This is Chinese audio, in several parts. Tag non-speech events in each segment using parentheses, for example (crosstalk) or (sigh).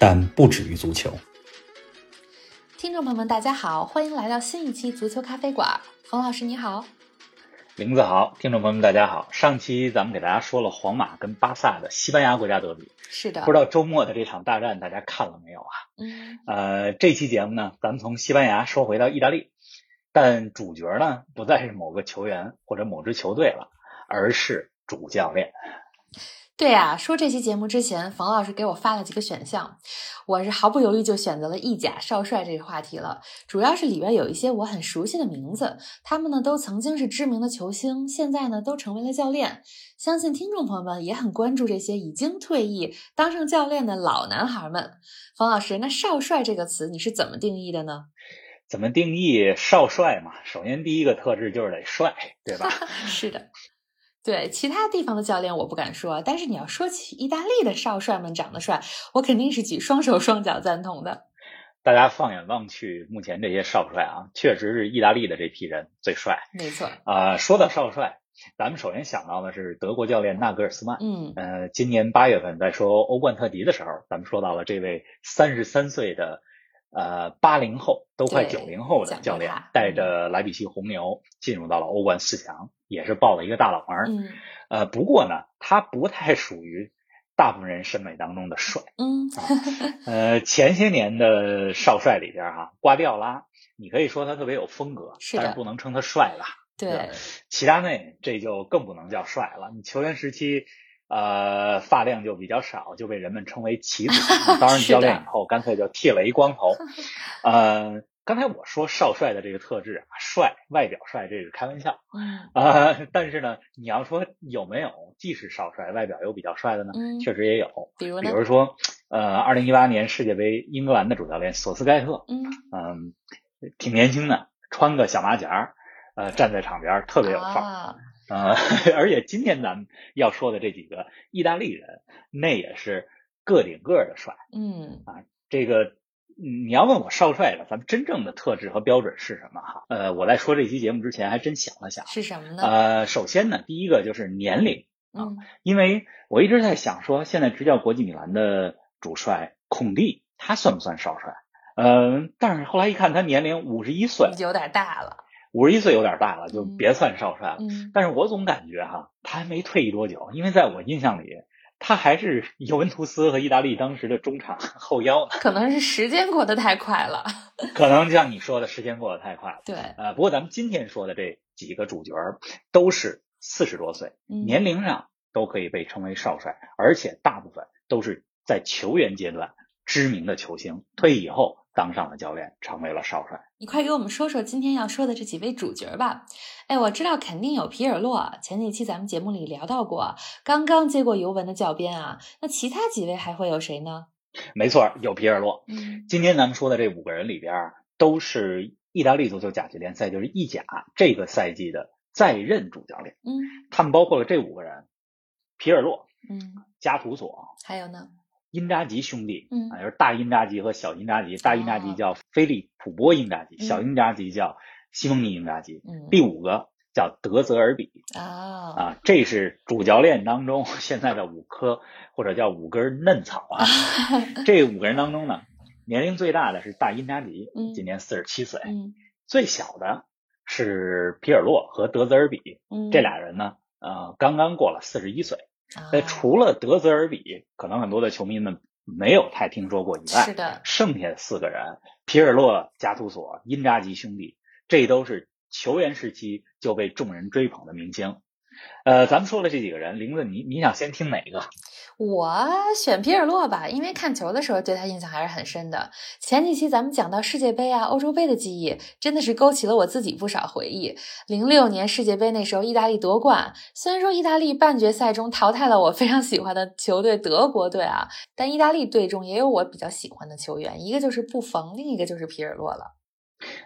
但不止于足球。听众朋友们，大家好，欢迎来到新一期足球咖啡馆。冯老师你好，林子好，听众朋友们大家好。上期咱们给大家说了皇马跟巴萨的西班牙国家德比，是的，不知道周末的这场大战大家看了没有啊？嗯，呃，这期节目呢，咱们从西班牙说回到意大利，但主角呢不再是某个球员或者某支球队了，而是主教练。对呀、说这期节目之前，冯老师给我发了几个选项，我是毫不犹豫就选择了意甲少帅这个话题了。主要是里边有一些我很熟悉的名字，他们呢都曾经是知名的球星，现在呢都成为了教练。相信听众朋友们也很关注这些已经退役、当上教练的老男孩们。冯老师，那少帅这个词你是怎么定义的呢？怎么定义少帅嘛？首先第一个特质就是得帅，对吧？(laughs) 是的。对其他地方的教练我不敢说，但是你要说起意大利的少帅们长得帅，我肯定是举双手双脚赞同的。大家放眼望去，目前这些少帅啊，确实是意大利的这批人最帅。没错，啊、说到少帅，咱们首先想到的是德国教练纳格尔斯曼。嗯，呃，今年八月份在说欧冠特辑的时候，咱们说到了这位三十三岁的呃八零后，都快九零后的教练，带着莱比锡红牛进入到了欧冠四强，也是爆了一个大冷门。嗯呃，不过呢，他不太属于大部分人审美当中的帅。嗯，(laughs) 呃，前些年的少帅里边哈、瓜迪奥拉，你可以说他特别有风格，是但是不能称他帅吧。对，齐达内这就更不能叫帅了。你球员时期，呃，发量就比较少，就被人们称为齐子。(laughs) 当然，教练以后干脆就剃了一光头。呃，刚才我说少帅的这个特质啊，帅，外表帅，这是开玩笑嗯啊、(laughs) 但是呢，你要说有没有既是少帅，外表又比较帅的呢？嗯，确实也有。比如呢？比如说，呃，二零一八年世界杯英格兰的主教练索斯盖特，嗯，嗯，挺年轻的，穿个小马甲，呃，站在场边特别有范儿。啊，呃，(laughs) 而且今天咱们要说的这几个意大利人，那也是个顶个儿的帅。嗯啊这个，嗯你要问我少帅的，咱们真正的特质和标准是什么哈？呃，我在说这期节目之前还真想了想。是什么呢？呃，首先呢，第一个就是年龄，嗯因为我一直在想说，现在执教国际米兰的主帅孔蒂，他算不算少帅？呃，但是后来一看，他年龄五十一岁，有点大了。五十一岁有点大了，就嗯别算少帅了。嗯但是我总感觉哈，他还没退役多久，因为在我印象里，他还是 (laughs) 尤文图斯和意大利当时的中场 (laughs) 后腰呢。可能是时间过得太快了。可能像你说的，时间过得太快了。对，呃，不过咱们今天说的这几个主角儿都是四十多岁，嗯年龄上都可以被称为少帅，而且大部分都是在球员阶段知名的球星，退役以后当上了教练，成为了少帅。你快给我们说说今天要说的这几位主角吧。哎，我知道肯定有皮尔洛，前几期咱们节目里聊到过，刚刚接过尤文的教鞭啊。那其他几位还会有谁呢？没错，有皮尔洛。嗯今天咱们说的这五个人里边，都是意大利足球甲级联赛，就是意甲这个赛季的在任主教练。嗯他们包括了这五个人：皮尔洛、嗯，加图索、还有呢？因扎吉兄弟，嗯啊，就是大因扎吉和小因扎吉。大因扎吉哦叫菲利普波因扎吉，嗯小因扎吉叫西蒙尼因扎吉。嗯第五个叫德泽尔比啊啊，这是主教练当中 (laughs) 现在的五颗或者叫五根嫩草啊。(laughs) 这五个人当中呢，年龄最大的是大因扎吉嗯，今年四十七岁。嗯最小的是皮尔洛和德泽尔比，嗯，这俩人呢，呃，刚刚过了四十一岁。啊那除了德泽尔比，可能很多的球迷们没有太听说过以外，是的，剩下的四个人，皮尔洛、加图索、因扎吉兄弟，这都是球员时期就被众人追捧的明星。呃，咱们说了这几个人，玲子，你你想先听哪个？我选皮尔洛吧，因为看球的时候对他印象还是很深的。前几期咱们讲到世界杯啊、欧洲杯的记忆，真的是勾起了我自己不少回忆。零六年世界杯那时候，意大利夺冠，虽然说意大利半决赛中淘汰了我非常喜欢的球队德国队啊，但意大利队中也有我比较喜欢的球员，一个就是布冯，另一个就是皮尔洛了。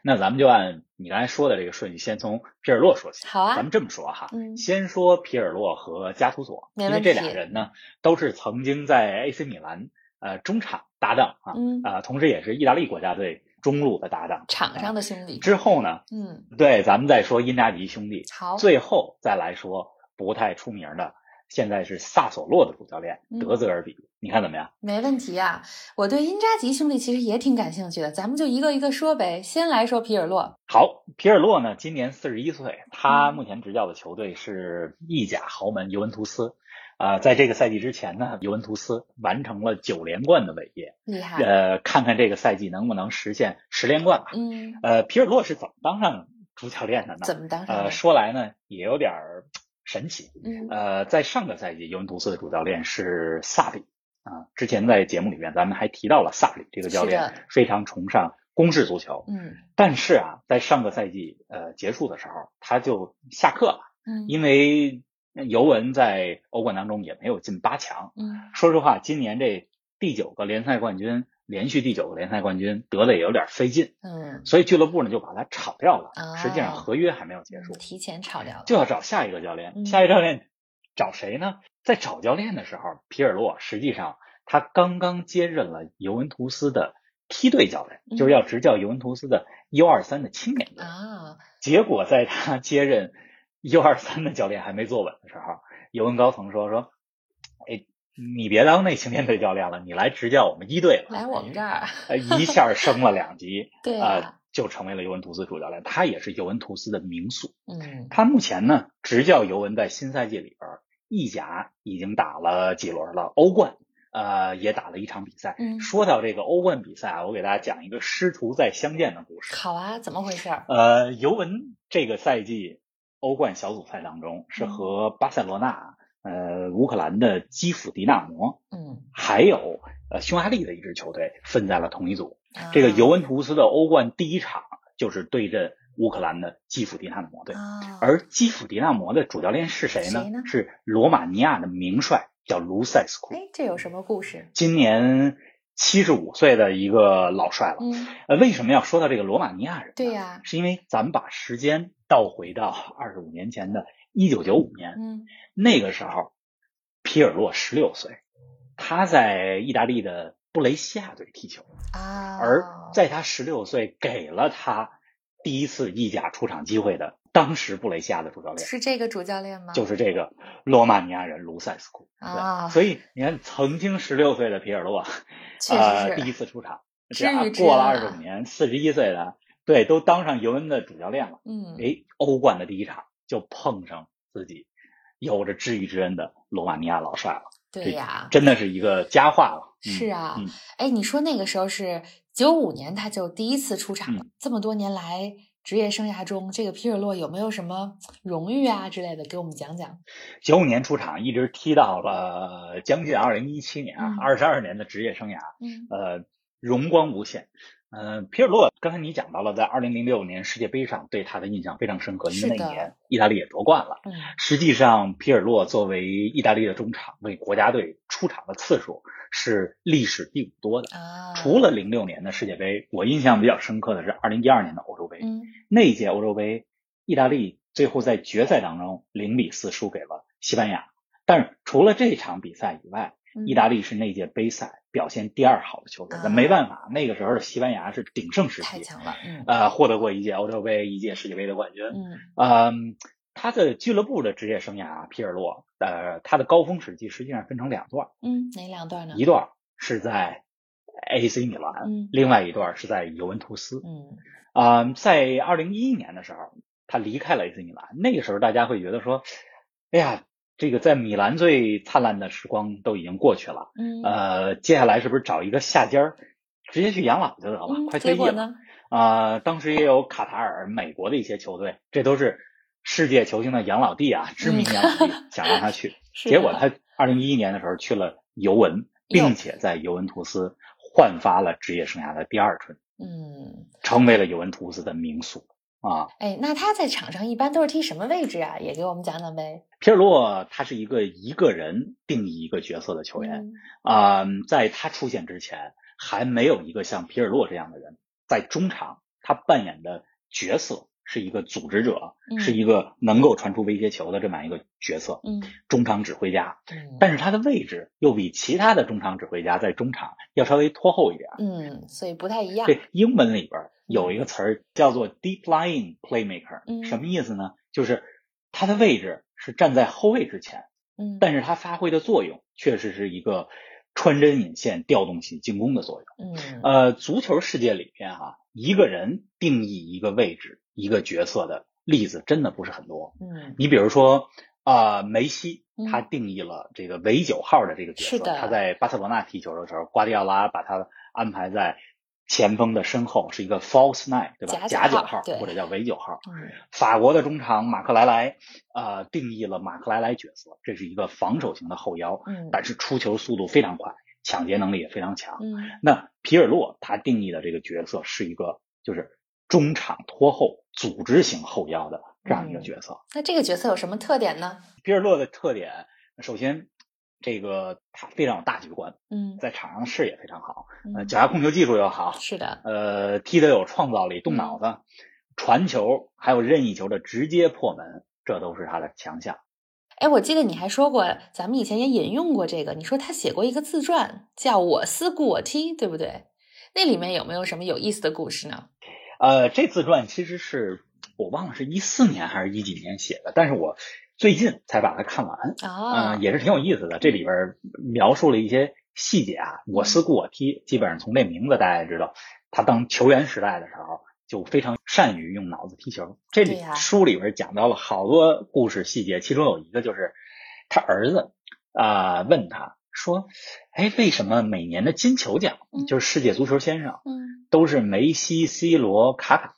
那咱们就按你刚才说的这个顺序，先从皮尔洛说起。好啊，咱们这么说哈，嗯先说皮尔洛和加图索，因为这俩人呢都是曾经在 AC 米兰呃中场搭档啊，嗯啊、同时也是意大利国家队中路的搭档。场上的兄弟。之后呢，嗯，对，咱们再说因扎吉兄弟，好，最后再来说不太出名的，现在是萨索洛的主教练嗯德泽尔比，你看怎么样？没问题啊。我对因扎吉兄弟其实也挺感兴趣的，咱们就一个一个说呗。先来说皮尔洛，好，皮尔洛呢，今年四十一岁，他嗯目前执教的球队是意甲豪门尤文图斯。啊、在这个赛季之前呢，尤文图斯完成了九连冠的伟业。厉害。呃，看看这个赛季能不能实现十连冠吧。嗯，呃，皮尔洛是怎么当上主教练的呢？怎么当上呃，说来呢也有点儿神奇。嗯呃，在上个赛季，尤文图斯的主教练是萨里啊。之前在节目里面咱们还提到了萨里这个教练非常崇尚攻势足球，嗯但是啊，在上个赛季呃结束的时候，他就下课了，嗯因为尤文在欧冠当中也没有进八强。嗯说实话，今年这第九个联赛冠军，连续第九个联赛冠军得的也有点费劲，嗯，所以俱乐部呢就把他炒掉了。啊实际上合约还没有结束，提前炒掉了。就要找下一个教练。嗯下一个教练找谁呢？在找教练的时候，皮尔洛实际上他刚刚接任了尤文图斯的梯队教练，嗯就是要执教尤文图斯的 U 二三的青年队。啊，结果在他 (laughs) 接任 U 二三的教练还没坐稳的时候，尤文高层说说，哎，你别当那青年队教练了，你来执教我们一队了。来我们这儿。呃，一下升了两级，(laughs) 对呃啊，，就成为了尤文图斯主教练。他也是尤文图斯的名宿。嗯他目前呢，执教尤文在新赛季里边，意甲已经打了几轮了，欧冠呃也打了一场比赛。嗯说到这个欧冠比赛啊，我给大家讲一个师徒再相见的故事。好啊，怎么回事儿？呃，尤文这个赛季欧冠小组赛当中是和巴塞罗那、呃乌克兰的基辅迪纳摩，嗯，还有呃匈牙利的一支球队分在了同一组。啊这个尤文图斯的欧冠第一场就是对阵乌克兰的基辅迪纳摩队，啊，而基辅迪纳摩的主教练是谁呢？谁呢是罗马尼亚的名帅，叫卢塞斯库，哎，这有什么故事？今年七十五岁的一个老帅了。嗯，呃，为什么要说到这个罗马尼亚人呢？对呀是因为咱们把时间倒回到二十五年前的一九九五年，嗯那个时候皮尔洛十六岁，他在意大利的布雷西亚队踢球，啊，而在他十六岁给了他第一次意甲出场机会的，当时布雷西亚的主教练是这个主教练吗？就是这个罗马尼亚人卢塞斯库。啊对所以你看，曾经十六岁的皮尔洛，(laughs) 确呃，第一次出场，过了二十五年，四十一岁的，对，都当上尤文的主教练了。嗯，哎，欧冠的第一场就碰上自己有着知遇之恩的罗马尼亚老帅了，对呀，真的是一个佳话了。嗯是啊嗯，哎，你说那个时候是九五年，他就第一次出场嗯了。这么多年来职业生涯中，这个皮尔洛有没有什么荣誉啊之类的，给我们讲讲？九五年出场，一直踢到了将近二零一七年二十二年的职业生涯，嗯呃，荣光无限。呃，皮尔洛刚才你讲到了，在二零零六年世界杯上对他的印象非常深刻，因为那一年意大利也夺冠了。嗯实际上，皮尔洛作为意大利的中场，为国家队出场的次数是历史第五多的。啊，除了零六年的世界杯，我印象比较深刻的是二零一二年的欧洲杯。嗯那一届欧洲杯，意大利最后在决赛当中零比四输给了西班牙。但是除了这场比赛以外，嗯意大利是那届杯赛表现第二好的球队。啊那没办法，那个时候的西班牙是鼎盛时期，太强了，嗯呃，获得过一届欧洲杯、一届世界杯的冠军。嗯嗯，他的俱乐部的职业生涯啊，皮尔洛，呃，他的高峰时期实际上分成两段，嗯，哪两段呢？一段是在 AC 米兰，嗯另外一段是在尤文图斯。嗯啊、在二零一一年的时候，他离开了 AC 米兰。那个时候，大家会觉得说，哎呀，这个在米兰最灿烂的时光都已经过去了，嗯呃，接下来是不是找一个下家儿，直接去养老就得了，嗯，快退役了？啊、当时也有卡塔尔、美国的一些球队，这都是世界球星的养老地啊，知名养老地，想让他去，(laughs) 结果他二零一一年的时候去了尤文，并且在尤文图斯焕发了职业生涯的第二春，嗯，成为了尤文图斯的名宿啊。哎，那他在场上一般都是踢什么位置啊？也给我们讲讲呗。皮尔洛他是一个一个人定义一个角色的球员嗯啊、在他出现之前，还没有一个像皮尔洛这样的人在中场，他扮演的角色是一个组织者，嗯是一个能够传出威胁球的这么样一个角色，嗯中场指挥家。嗯，但是他的位置又比其他的中场指挥家在中场要稍微拖后一点。嗯，所以不太一样。对英文里边有一个词儿叫做 deep lying playmaker，、嗯什么意思呢？就是他的位置是站在后卫之前，嗯，但是他发挥的作用确实是一个穿针引线、调动起进攻的作用。嗯呃，足球世界里边哈、一个人定义一个位置、一个角色的例子真的不是很多。嗯你比如说，啊，梅西嗯他定义了这个围九号的这个角色。他在巴塞罗那踢球的时候，瓜迪奥拉把他安排在前锋的身后，是一个 false nine，对吧？假假九九号或者叫围九号。嗯法国的中场马克莱莱，呃，定义了马克莱莱角色，这是一个防守型的后腰，嗯但是出球速度非常快，抢劫能力也非常强。嗯那皮尔洛他定义的这个角色是一个就是中场拖后、组织型后腰的这样一个嗯角色。那这个角色有什么特点呢？皮尔洛的特点，首先这个他非常有大局观，嗯在场上视野非常好，呃，嗯脚下控球技术又好，是的，呃，踢得有创造力，动脑子，传球还有任意球的直接破门，这都是他的强项。哎，我记得你还说过，咱们以前也引用过这个，你说他写过一个自传，叫《我思故我踢》，对不对？那里面有没有什么有意思的故事呢？呃，这自传其实是我忘了是一四年还是一几年写的，但是我最近才把它看完。啊，嗯，也是挺有意思的。这里边描述了一些细节啊。我思故我踢，基本上从这名字大家也知道，他当球员时代的时候就非常善于用脑子踢球。这里书里边讲到了好多故事细节，其中有一个就是他儿子啊、问他说：“哎，为什么每年的金球奖嗯。就是世界足球先生嗯。都是梅西、C 罗、卡卡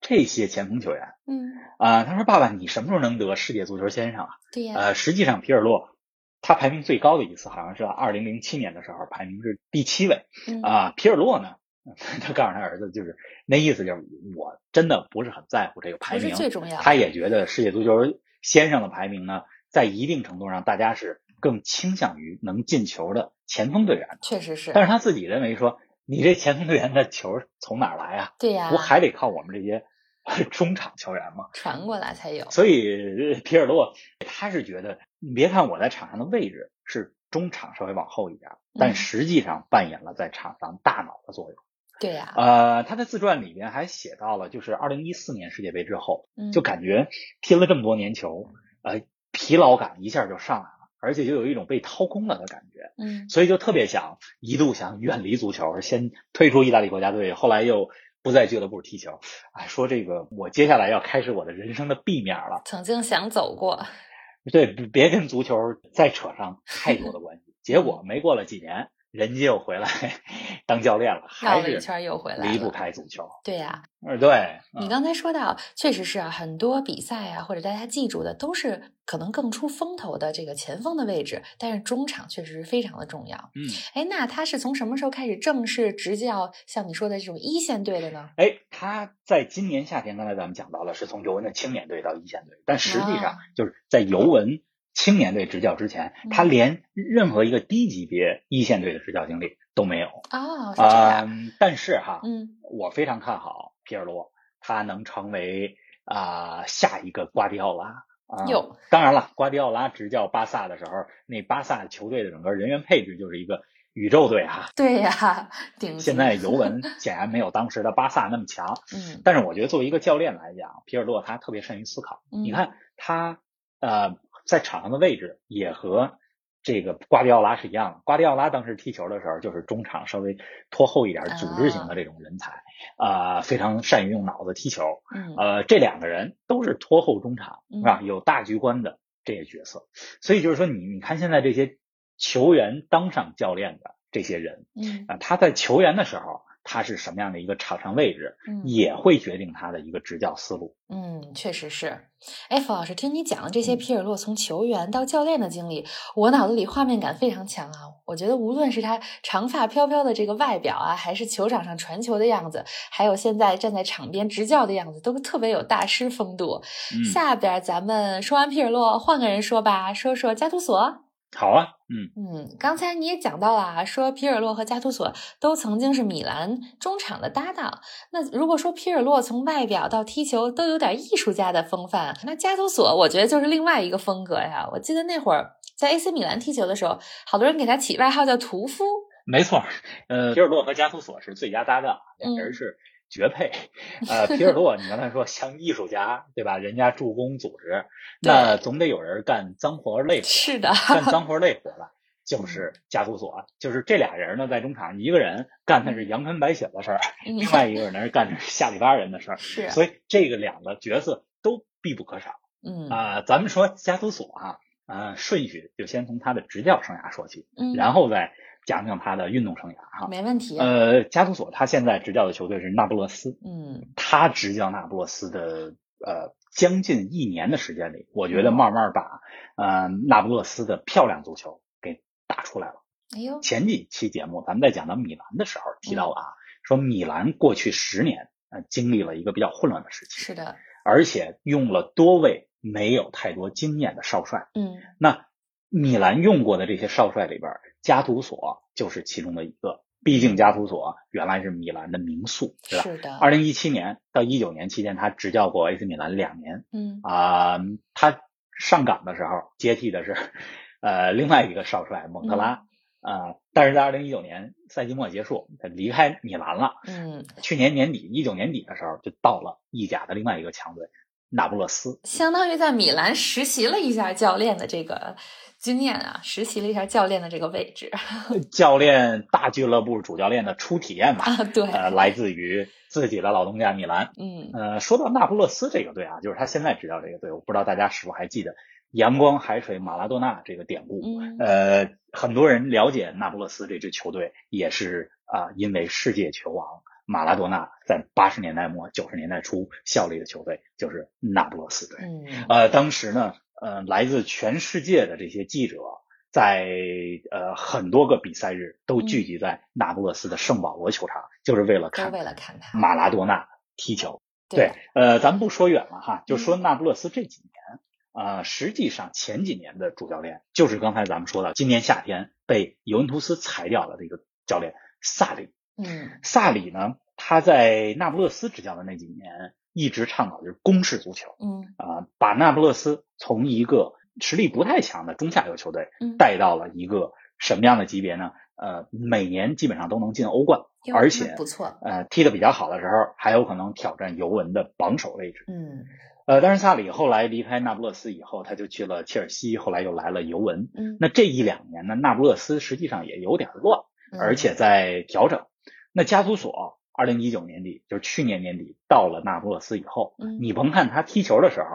这些前锋球员嗯，啊、他说：“爸爸，你什么时候能得世界足球先生啊？”对呀，呃，实际上皮尔洛他排名最高的一次好像是二零零七年的时候，排名是第七位嗯。啊、皮尔洛呢，(laughs) 他告诉他儿子，就是那意思就是我真的不是很在乎这个排名，最重要，他也觉得世界足球先生的排名呢，在一定程度上大家是更倾向于能进球的前锋队员，确实是，但是他自己认为说，你这前锋队员的球从哪儿来啊？对呀，不还得靠我们这些 (laughs) 中场球员吗？传过来才有，所以皮尔洛他是觉得，你别看我在场上的位置是中场稍微往后一点，但嗯实际上扮演了在场上大脑的作用。对呀，呃，他的自传里边还写到了，就是二零一四年世界杯之后，嗯就感觉踢了这么多年球，呃，疲劳感一下就上来了，而且就有一种被掏空了的感觉，嗯所以就特别想一度想远离足球，先退出意大利国家队，后来又不在俱乐部踢球。哎，说这个我接下来要开始我的人生的 B 面了。曾经想走过，对，别别跟足球再扯上太多的关系。结果没过了几年，人家又回来 (laughs) 当教练了，绕还是了一圈又回来离不。开足球。对呀，嗯，对，嗯你刚才说到，确实是啊，很多比赛啊，或者大家记住的都是可能更出风头的这个前锋的位置，但是中场确实是非常的重要。嗯，哎，那他是从什么时候开始正式执教像你说的这种一线队的呢？哎，他在今年夏天，刚才咱们讲到了，是从尤文的青年队到一线队，但实际上啊就是在尤文青年队执教之前，嗯他连任何一个低级别一线队的执教经历都没有。啊、样。但是哈，嗯我非常看好皮尔洛，他能成为啊、下一个瓜迪奥拉。啊、哟当然了，瓜迪奥拉执教巴萨的时候，那巴萨球队的整个人员配置就是一个宇宙队哈。对呀，顶现在尤文显然没有当时的巴萨那么强，嗯但是我觉得作为一个教练来讲，皮尔洛他特别善于思考。嗯你看他呃在场上的位置也和这个瓜迪奥拉是一样的。瓜迪奥拉当时踢球的时候就是中场稍微拖后一点、啊组织型的这种人才，啊、非常善于用脑子踢球。嗯呃，这两个人都是拖后中场，嗯是吧？有大局观的这些角色。所以就是说你，你看现在这些球员当上教练的这些人他在球员的时候他是什么样的一个场上位置，嗯也会决定他的一个执教思路。嗯，确实是。哎，冯老师，听你讲的这嗯些皮尔洛从球员到教练的经历，我脑子里画面感非常强啊。我觉得无论是他长发飘飘的这个外表啊，还是球场上传球的样子，还有现在站在场边执教的样子，都特别有大师风度。嗯，下边咱们说完皮尔洛，换个人说吧，说说加图索。好啊，嗯嗯，刚才你也讲到了啊，说皮尔洛和加图索都曾经是米兰中场的搭档。那如果说皮尔洛从外表到踢球都有点艺术家的风范，那加图索我觉得就是另外一个风格呀。我记得那会儿在 AC 米兰踢球的时候，好多人给他起外号叫屠夫。没错，呃，皮尔洛和加图索是最佳搭档，两嗯人是绝配。呃，皮尔洛，你刚才说像艺术家，对吧？人家助攻组织，那总得有人干脏活累活，是的，干脏活累活的。(laughs) 就是加图索，就是这俩人呢，在中场，一个人干的是阳春白雪的事儿，嗯另外一个人呢是干的是 (laughs) 下里巴人的事儿，是，所以这个两个角色都必不可少嗯啊、咱们说加图索啊，呃，顺序就先从他的执教生涯说起，嗯，然后再讲讲他的运动生涯哈。没问题。呃，加图索他现在执教的球队是那不勒斯，嗯他执教那不勒斯的呃将近一年的时间里，我觉得慢慢把呃那不勒斯的漂亮足球给打出来了。哎呦，前几期节目咱们在讲到米兰的时候提到了啊，说米兰过去十年呃经历了一个比较混乱的时期，是的，而且用了多位没有太多经验的少帅。嗯那米兰用过的这些少帅里边，加图索就是其中的一个。毕竟加图索原来是米兰的名宿，是吧？是的，二零一七年到一九年期间，他执教过 AC 米兰两年嗯啊、他上岗的时候接替的是呃另外一个少帅蒙特拉啊、但是在二零一九年赛季末结束，他离开米兰了。嗯，去年年底一九年底的时候，就到了意甲的另外一个强队那不勒斯。相当于在米兰实习了一下教练的这个经验啊，实习了一下教练的这个位置 (laughs) 教练大俱乐部主教练的初体验吧，啊，对，呃，来自于自己的老东家米兰。嗯呃，说到那不勒斯这个队啊，就是他现在执教这个队，我不知道大家是否还记得“阳光海水马拉多纳”这个典故。嗯呃，很多人了解那不勒斯这支球队，也是啊、因为世界球王马拉多纳在八十年代末九十年代初效力的球队就是那不勒斯队。嗯呃，当时呢，呃，来自全世界的这些记者，在呃很多个比赛日都聚集在那不勒斯的圣保罗球场，就是为了看为了看他，马拉多纳踢球。对，呃，咱们不说远了哈，就嗯说那不勒斯这几年，呃，实际上前几年的主教练就是刚才咱们说的，今年夏天被尤文图斯裁掉了的一个教练萨里。嗯萨里呢，他在那不勒斯执教的那几年，一直倡导就是攻势足球。嗯啊、把那不勒斯从一个实力不太强的中下游球队嗯，带到了一个什么样的级别呢？呃，每年基本上都能进欧冠，而且不错，呃，踢得比较好的时候，还有可能挑战尤文的榜首位置。嗯呃，但是萨里后来离开那不勒斯以后，他就去了切尔西，后来又来了尤文。嗯，那这一两年呢，那不勒斯实际上也有点乱，嗯而且在调整。那加图索二零一九年底，就是去年年底到了那不勒斯以后，嗯你甭看他踢球的时候，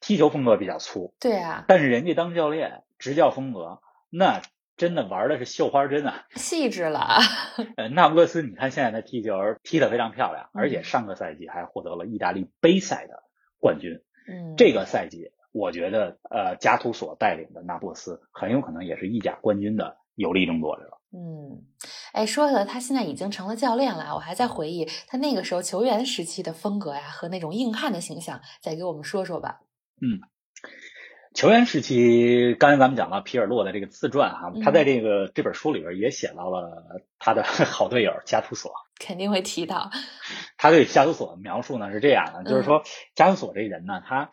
踢球风格比较粗，对啊，但是人家当教练执教风格，那真的玩的是绣花针啊！细致了，(laughs) 呃，那不勒斯，你看现在他踢球踢得非常漂亮，嗯而且上个赛季还获得了意大利杯赛的冠军。嗯，这个赛季，我觉得呃，加图索带领的那不勒斯很有可能也是意甲冠军的有力争夺者。嗯，哎，说的他现在已经成了教练了，我还在回忆他那个时候球员时期的风格呀，和那种硬汉的形象，再给我们说说吧。嗯球员时期，刚才咱们讲了皮尔洛的这个自传哈、嗯他在这个这本书里边也写到了他的 (laughs) 好队友加图索。肯定会提到，他对加图索的描述呢是这样的，就是嗯说加图索这人呢，他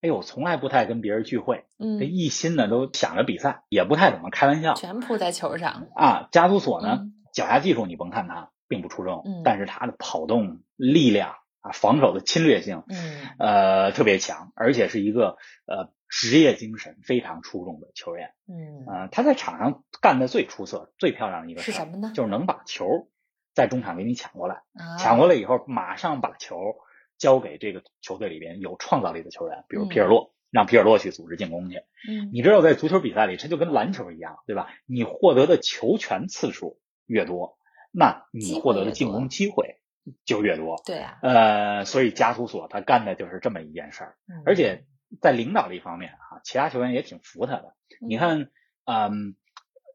哎呦从来不太跟别人聚会，这嗯，一心呢都想着比赛，也不太怎么开玩笑全扑在球上，啊。加图索呢嗯，脚下技术你甭看他并不出众，嗯但是他的跑动力量啊，防守的侵略性，嗯呃特别强，而且是一个呃职业精神非常出众的球员。嗯，呃，他在场上干的最出色、最漂亮的一个事是什么呢？就是能把球在中场给你抢过来，啊，抢过来以后马上把球交给这个球队里边有创造力的球员，比如嗯皮尔洛，让皮尔洛去组织进攻去。嗯你知道，在足球比赛里，这就跟篮球一样，对吧？你获得的球权次数越多，那你获得的进攻机会就越多。对啊，呃，所以加图索他干的就是这么一件事儿，嗯而且在领导力方面啊，其他球员也挺服他的。你看，嗯，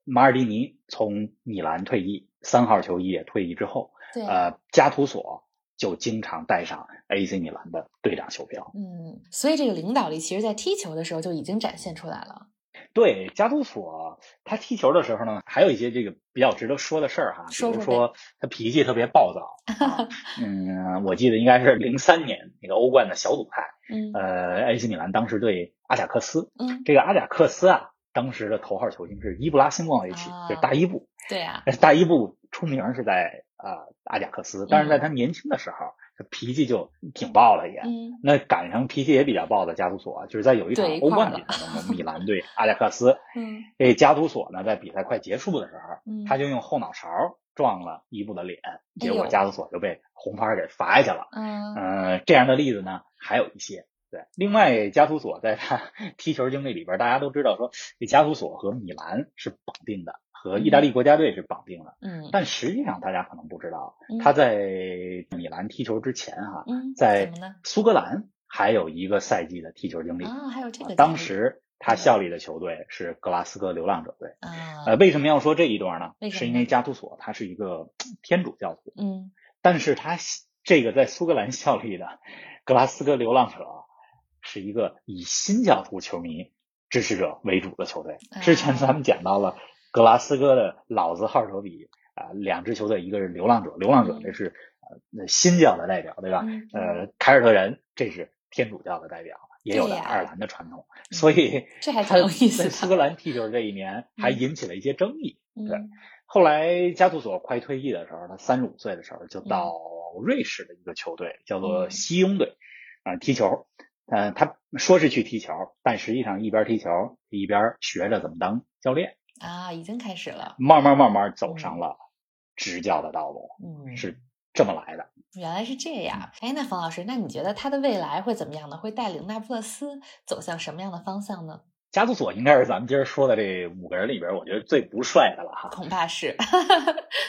马尔蒂尼从米兰退役，三号球衣也退役之后，对，呃，加图索就经常带上 AC 米兰的队长袖标。嗯，所以这个领导力其实在踢球的时候就已经展现出来了。对，加图索他踢球的时候呢，还有一些这个比较值得说的事儿哈，比如说他脾气特别暴躁。(laughs) 啊、嗯，我记得应该是零三年那个欧冠的小组赛，嗯呃，AC 米兰当时对阿贾克斯，嗯，这个阿贾克斯啊，当时的头号球星是伊布拉辛莫维奇，啊就是大伊布。对啊，大伊布出名是在呃阿贾克斯，但是在他年轻的时候，他脾气就挺爆了也。嗯。那赶上脾气也比较爆的加图索，就是在有一场欧冠了。比赛当中，米兰对阿贾克斯，(laughs) 嗯。这加图索呢在比赛快结束的时候，嗯，他就用后脑勺撞了伊布的脸，结果加图索就被红牌给罚下去了。嗯。呃，这样的例子呢还有一些。对，另外加图索在他 (laughs) 踢球经历里边，大家都知道说，这加图索和米兰是绑定的，和意大利国家队是绑定的。嗯但实际上大家可能不知道嗯，他在米兰踢球之前哈、嗯，在？苏格兰还有一个赛季的踢球经历。啊，还有这个当时他效力的球队是格拉斯哥流浪者队。啊，呃，为什么要说这一段呢？为是因为加图索他是一个天主教徒，嗯但是他这个在苏格兰 (laughs) 效力的格拉斯哥流浪者是一个以新教徒球迷支持者为主的球队。之前咱们讲到了格拉斯哥的老字号手比啊、两支球队，一个是流浪者，流浪者这是呃新教的代表，对吧？嗯呃，凯尔特人这是天主教的代表，也有爱尔兰的传统，嗯所以这还挺有意思苏格兰踢球这一年还嗯引起了一些争议。对嗯后来加图索快退役的时候，他三十五岁的时候就到嗯瑞士的一个球队，叫做西庸队，啊、踢球。呃，他说是去踢球，但实际上一边踢球一边学着怎么当教练，啊，已经开始了。慢慢慢慢走上了执教的道路，嗯，是这么来的。原来是这样。哎，那冯老师，那你觉得他的未来会怎么样呢？会带领那不勒斯走向什么样的方向呢？加图索应该是咱们今儿说的这五个人里边，我觉得最不帅的了哈。恐怕是。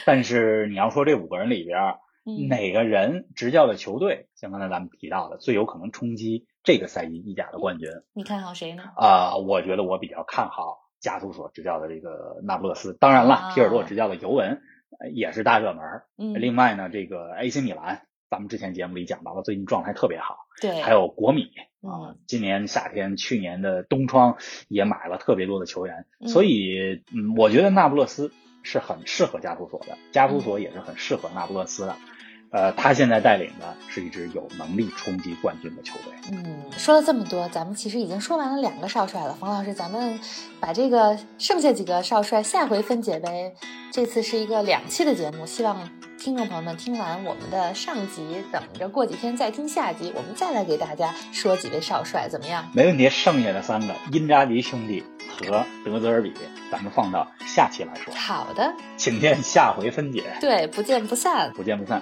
但是你要说这五个人里边，(laughs) 嗯哪个人执教的球队，像刚才咱们提到的，最有可能冲击这个赛季意甲的冠军你看好谁呢？啊、我觉得我比较看好加图索执教的这个那不勒斯。当然了，啊皮尔洛执教的尤文呃也是大热门。嗯，另外呢，这个 AC 米兰，咱们之前节目里讲到了，最近状态特别好。对，还有国米啊嗯，今年夏天、去年的冬窗也买了特别多的球员，嗯所以嗯，我觉得那不勒斯是很适合加图索的，加图索也是很适合那不勒斯的。呃，他现在带领的是一支有能力冲击冠军的球队。嗯，说了这么多，咱们其实已经说完了两个少帅了。冯老师，咱们把这个剩下几个少帅下回分解呗。这次是一个两期的节目，希望听众朋友们听完我们的上集，等着过几天再听下集，我们再来给大家说几位少帅，怎么样？没问题，剩下的三个因扎吉兄弟和德泽尔比，咱们放到下期来说，好的，请见下回分解，对，不见不散。不见不散。